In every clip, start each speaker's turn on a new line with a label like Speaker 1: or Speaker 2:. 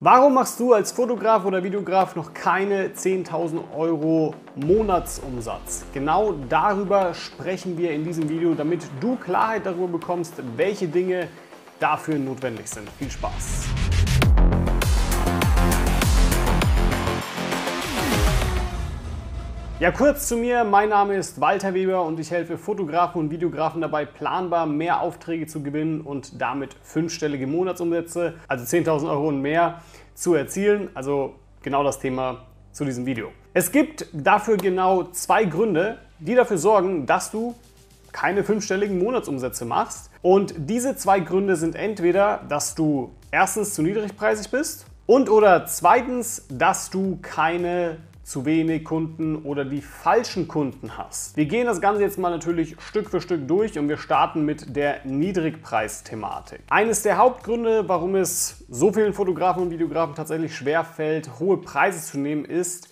Speaker 1: Warum machst du als Fotograf oder Videograf noch keine 10.000 Euro Monatsumsatz? Genau darüber sprechen wir in diesem Video, damit du Klarheit darüber bekommst, welche Dinge dafür notwendig sind. Viel Spaß! Ja, kurz zu mir. Mein Name ist Walter Weber und ich helfe Fotografen und Videografen dabei, planbar mehr Aufträge zu gewinnen und damit fünfstellige Monatsumsätze, also 10.000 Euro und mehr, zu erzielen. Also genau das Thema zu diesem Video. Es gibt dafür genau zwei Gründe, die dafür sorgen, dass du keine fünfstelligen Monatsumsätze machst. Und diese zwei Gründe sind entweder, dass du erstens zu niedrigpreisig bist und oder zweitens, dass du keine zu wenig Kunden oder die falschen Kunden hast. Wir gehen das Ganze jetzt mal natürlich Stück für Stück durch und wir starten mit der Niedrigpreis-Thematik. Eines der Hauptgründe, warum es so vielen Fotografen und Videografen tatsächlich schwer fällt, hohe Preise zu nehmen, ist,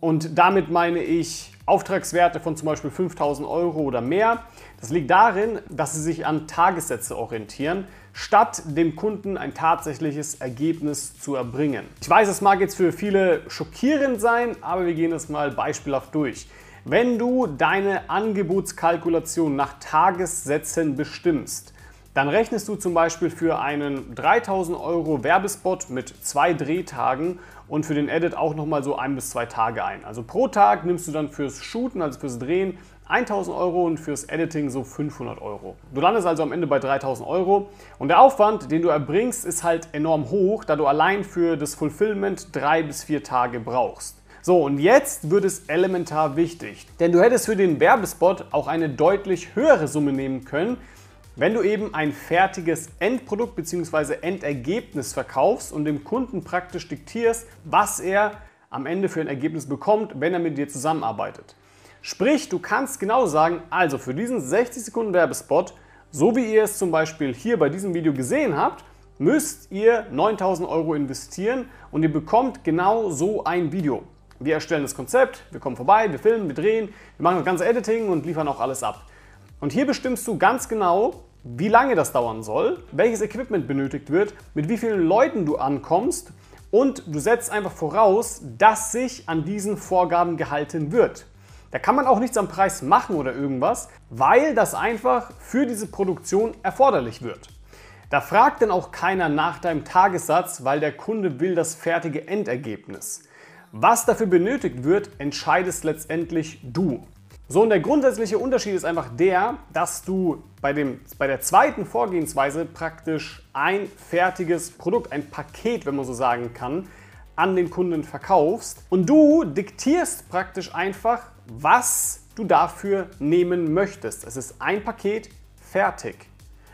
Speaker 1: und damit meine ich Auftragswerte von zum Beispiel 5000 Euro oder mehr. Das liegt darin, dass sie sich an Tagessätze orientieren statt dem Kunden ein tatsächliches Ergebnis zu erbringen. Ich weiß, es mag jetzt für viele schockierend sein, aber wir gehen das mal beispielhaft durch. Wenn du deine Angebotskalkulation nach Tagessätzen bestimmst, dann rechnest du zum Beispiel für einen 3000 Euro Werbespot mit zwei Drehtagen und für den Edit auch nochmal so ein bis zwei Tage ein. Also pro Tag nimmst du dann fürs Shooten, also fürs Drehen, 1000 Euro und fürs Editing so 500 Euro. Du landest also am Ende bei 3000 Euro und der Aufwand, den du erbringst, ist halt enorm hoch, da du allein für das Fulfillment drei bis vier Tage brauchst. So, und jetzt wird es elementar wichtig, denn du hättest für den Werbespot auch eine deutlich höhere Summe nehmen können, wenn du eben ein fertiges Endprodukt bzw. Endergebnis verkaufst und dem Kunden praktisch diktierst, was er am Ende für ein Ergebnis bekommt, wenn er mit dir zusammenarbeitet. Sprich, du kannst genau sagen, also für diesen 60 Sekunden Werbespot, so wie ihr es zum Beispiel hier bei diesem Video gesehen habt, müsst ihr 9000 Euro investieren und ihr bekommt genau so ein Video. Wir erstellen das Konzept, wir kommen vorbei, wir filmen, wir drehen, wir machen das ganze Editing und liefern auch alles ab. Und hier bestimmst du ganz genau, wie lange das dauern soll, welches Equipment benötigt wird, mit wie vielen Leuten du ankommst und du setzt einfach voraus, dass sich an diesen Vorgaben gehalten wird. Da kann man auch nichts am Preis machen oder irgendwas, weil das einfach für diese Produktion erforderlich wird. Da fragt dann auch keiner nach deinem Tagessatz, weil der Kunde will das fertige Endergebnis. Was dafür benötigt wird, entscheidest letztendlich du. So, und der grundsätzliche Unterschied ist einfach der, dass du bei, dem, bei der zweiten Vorgehensweise praktisch ein fertiges Produkt, ein Paket, wenn man so sagen kann, an den Kunden verkaufst und du diktierst praktisch einfach, was du dafür nehmen möchtest. Es ist ein Paket fertig.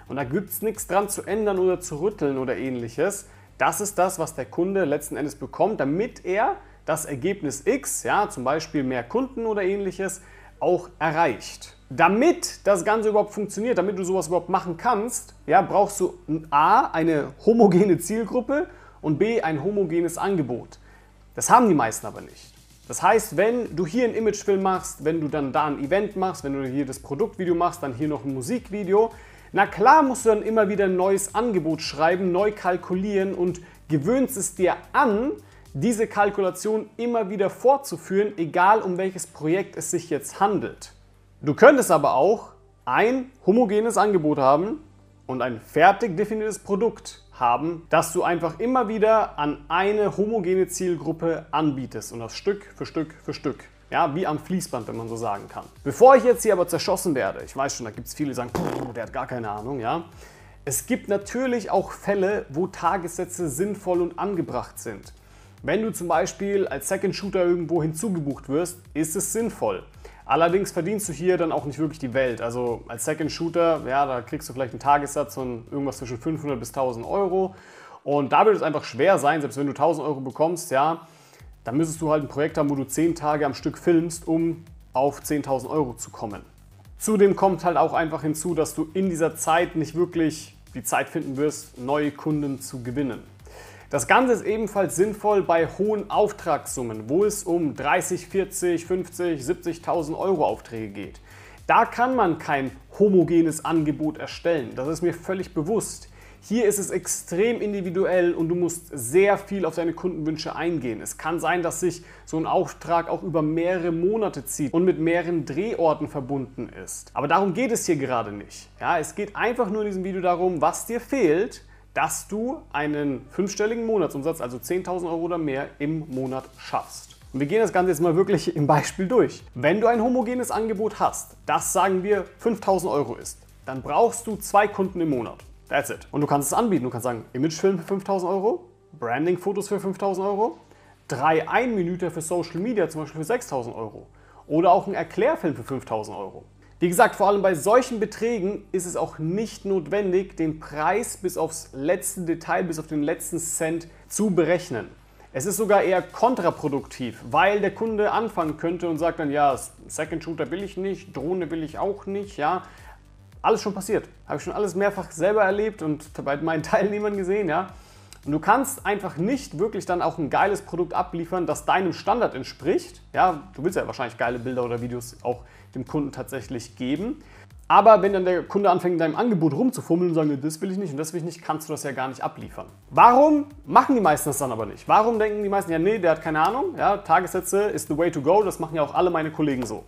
Speaker 1: Und da gibt es nichts dran zu ändern oder zu rütteln oder ähnliches. Das ist das, was der Kunde letzten Endes bekommt, damit er das Ergebnis X, ja, zum Beispiel mehr Kunden oder ähnliches, auch erreicht. Damit das Ganze überhaupt funktioniert, damit du sowas überhaupt machen kannst, ja, brauchst du A, eine homogene Zielgruppe und B, ein homogenes Angebot. Das haben die meisten aber nicht. Das heißt, wenn du hier einen Imagefilm machst, wenn du dann da ein Event machst, wenn du hier das Produktvideo machst, dann hier noch ein Musikvideo, na klar musst du dann immer wieder ein neues Angebot schreiben, neu kalkulieren und gewöhnst es dir an, diese Kalkulation immer wieder fortzuführen, egal um welches Projekt es sich jetzt handelt. Du könntest aber auch ein homogenes Angebot haben und ein fertig definiertes Produkt haben, dass du einfach immer wieder an eine homogene Zielgruppe anbietest und das Stück für Stück für Stück. Ja, wie am Fließband, wenn man so sagen kann. Bevor ich jetzt hier aber zerschossen werde, ich weiß schon, da gibt es viele, die sagen, der hat gar keine Ahnung, ja. Es gibt natürlich auch Fälle, wo Tagessätze sinnvoll und angebracht sind. Wenn du zum Beispiel als Second Shooter irgendwo hinzugebucht wirst, ist es sinnvoll. Allerdings verdienst du hier dann auch nicht wirklich die Welt. Also als Second Shooter, ja, da kriegst du vielleicht einen Tagessatz von irgendwas zwischen 500 bis 1000 Euro. Und da wird es einfach schwer sein, selbst wenn du 1000 Euro bekommst, ja, dann müsstest du halt ein Projekt haben, wo du 10 Tage am Stück filmst, um auf 10.000 Euro zu kommen. Zudem kommt halt auch einfach hinzu, dass du in dieser Zeit nicht wirklich die Zeit finden wirst, neue Kunden zu gewinnen. Das Ganze ist ebenfalls sinnvoll bei hohen Auftragssummen, wo es um 30, 40, 50, 70.000 Euro Aufträge geht. Da kann man kein homogenes Angebot erstellen, das ist mir völlig bewusst. Hier ist es extrem individuell und du musst sehr viel auf deine Kundenwünsche eingehen. Es kann sein, dass sich so ein Auftrag auch über mehrere Monate zieht und mit mehreren Drehorten verbunden ist. Aber darum geht es hier gerade nicht. Ja, es geht einfach nur in diesem Video darum, was dir fehlt, dass du einen fünfstelligen Monatsumsatz, also 10.000 Euro oder mehr im Monat schaffst. Und wir gehen das Ganze jetzt mal wirklich im Beispiel durch. Wenn du ein homogenes Angebot hast, das sagen wir 5000 Euro ist, dann brauchst du zwei Kunden im Monat. That's it. Und du kannst es anbieten. Du kannst sagen, Imagefilm für 5000 Euro, Branding-Fotos für 5000 Euro, drei Einminüter für Social Media zum Beispiel für 6000 Euro oder auch ein Erklärfilm für 5000 Euro. Wie gesagt, vor allem bei solchen Beträgen ist es auch nicht notwendig, den Preis bis aufs letzte Detail, bis auf den letzten Cent zu berechnen. Es ist sogar eher kontraproduktiv, weil der Kunde anfangen könnte und sagt dann, ja, Second Shooter will ich nicht, Drohne will ich auch nicht, ja. Alles schon passiert. Habe ich schon alles mehrfach selber erlebt und bei meinen Teilnehmern gesehen, ja. Und du kannst einfach nicht wirklich dann auch ein geiles Produkt abliefern, das deinem Standard entspricht. Ja, du willst ja wahrscheinlich geile Bilder oder Videos auch dem Kunden tatsächlich geben. Aber wenn dann der Kunde anfängt, in deinem Angebot rumzufummeln und sagt, das will ich nicht und das will ich nicht, kannst du das ja gar nicht abliefern. Warum machen die meisten das dann aber nicht? Warum denken die meisten, ja, nee, der hat keine Ahnung, ja, Tagessätze ist the way to go, das machen ja auch alle meine Kollegen so.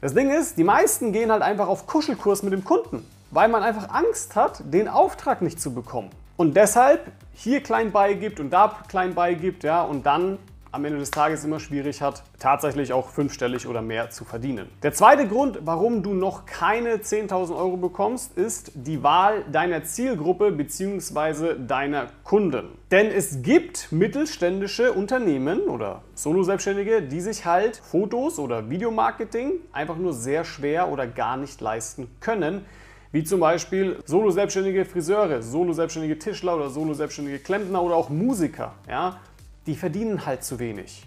Speaker 1: Das Ding ist, die meisten gehen halt einfach auf Kuschelkurs mit dem Kunden, weil man einfach Angst hat, den Auftrag nicht zu bekommen. Und deshalb hier klein beigibt und da klein beigibt, ja, und dann am Ende des Tages immer schwierig hat, tatsächlich auch fünfstellig oder mehr zu verdienen. Der zweite Grund, warum du noch keine 10.000 Euro bekommst, ist die Wahl deiner Zielgruppe bzw. deiner Kunden. Denn es gibt mittelständische Unternehmen oder Solo-Selbstständige, die sich halt Fotos oder Videomarketing einfach nur sehr schwer oder gar nicht leisten können, wie zum Beispiel Solo-selbstständige Friseure, Solo-selbstständige Tischler oder Solo-selbstständige Klempner oder auch Musiker. Ja? Die verdienen halt zu wenig.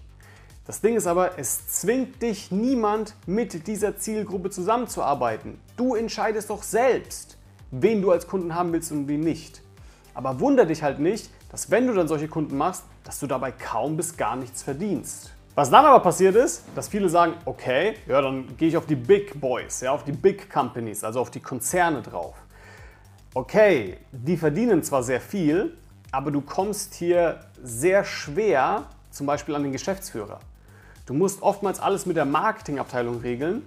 Speaker 1: Das Ding ist aber, es zwingt dich niemand mit dieser Zielgruppe zusammenzuarbeiten. Du entscheidest doch selbst, wen du als Kunden haben willst und wen nicht. Aber wunder dich halt nicht, dass wenn du dann solche Kunden machst, dass du dabei kaum bis gar nichts verdienst. Was dann aber passiert ist, dass viele sagen, okay, ja, dann gehe ich auf die Big Boys, ja, auf die Big Companies, also auf die Konzerne drauf. Okay, die verdienen zwar sehr viel, aber du kommst hier sehr schwer zum Beispiel an den Geschäftsführer. Du musst oftmals alles mit der Marketingabteilung regeln.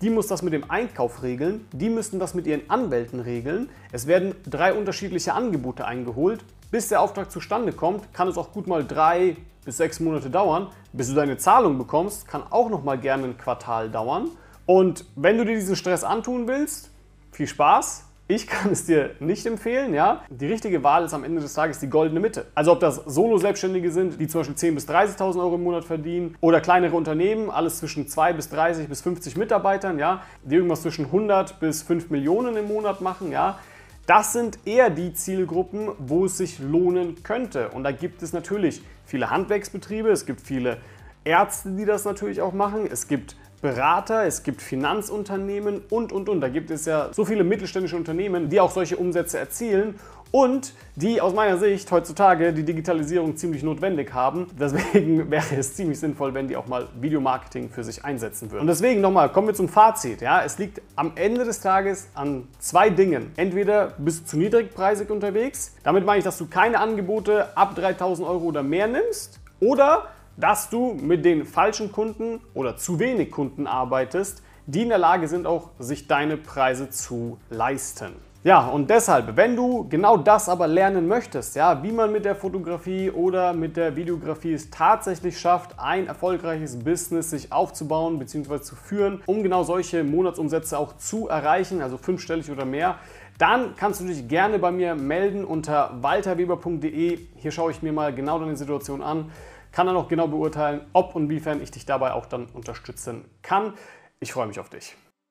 Speaker 1: Die muss das mit dem Einkauf regeln. Die müssen das mit ihren Anwälten regeln. Es werden drei unterschiedliche Angebote eingeholt. Bis der Auftrag zustande kommt, kann es auch gut mal drei bis sechs Monate dauern. Bis du deine Zahlung bekommst, kann auch noch mal gerne ein Quartal dauern. Und wenn du dir diesen Stress antun willst, viel Spaß. Ich kann es dir nicht empfehlen, ja. Die richtige Wahl ist am Ende des Tages die goldene Mitte. Also ob das Solo-Selbstständige sind, die zum Beispiel 10.000 bis 30.000 Euro im Monat verdienen oder kleinere Unternehmen, alles zwischen 2 bis 30 bis 50 Mitarbeitern, ja, die irgendwas zwischen 100 bis 5 Millionen im Monat machen, ja. Das sind eher die Zielgruppen, wo es sich lohnen könnte. Und da gibt es natürlich viele Handwerksbetriebe, es gibt viele Ärzte, die das natürlich auch machen. Es gibt Berater, es gibt Finanzunternehmen und, und, und. Da gibt es ja so viele mittelständische Unternehmen, die auch solche Umsätze erzielen und die aus meiner Sicht heutzutage die Digitalisierung ziemlich notwendig haben. Deswegen wäre es ziemlich sinnvoll, wenn die auch mal Videomarketing für sich einsetzen würden. Und deswegen nochmal, kommen wir zum Fazit. Ja, es liegt am Ende des Tages an zwei Dingen. Entweder bist du zu niedrigpreisig unterwegs, damit meine ich, dass du keine Angebote ab 3000 Euro oder mehr nimmst, oder dass du mit den falschen Kunden oder zu wenig Kunden arbeitest, die in der Lage sind, auch sich deine Preise zu leisten. Ja, und deshalb, wenn du genau das aber lernen möchtest, ja, wie man mit der Fotografie oder mit der Videografie es tatsächlich schafft, ein erfolgreiches Business sich aufzubauen bzw. zu führen, um genau solche Monatsumsätze auch zu erreichen, also fünfstellig oder mehr, dann kannst du dich gerne bei mir melden unter walterweber.de. Hier schaue ich mir mal genau deine Situation an kann dann auch genau beurteilen, ob und inwiefern ich dich dabei auch dann unterstützen kann. Ich freue mich auf dich.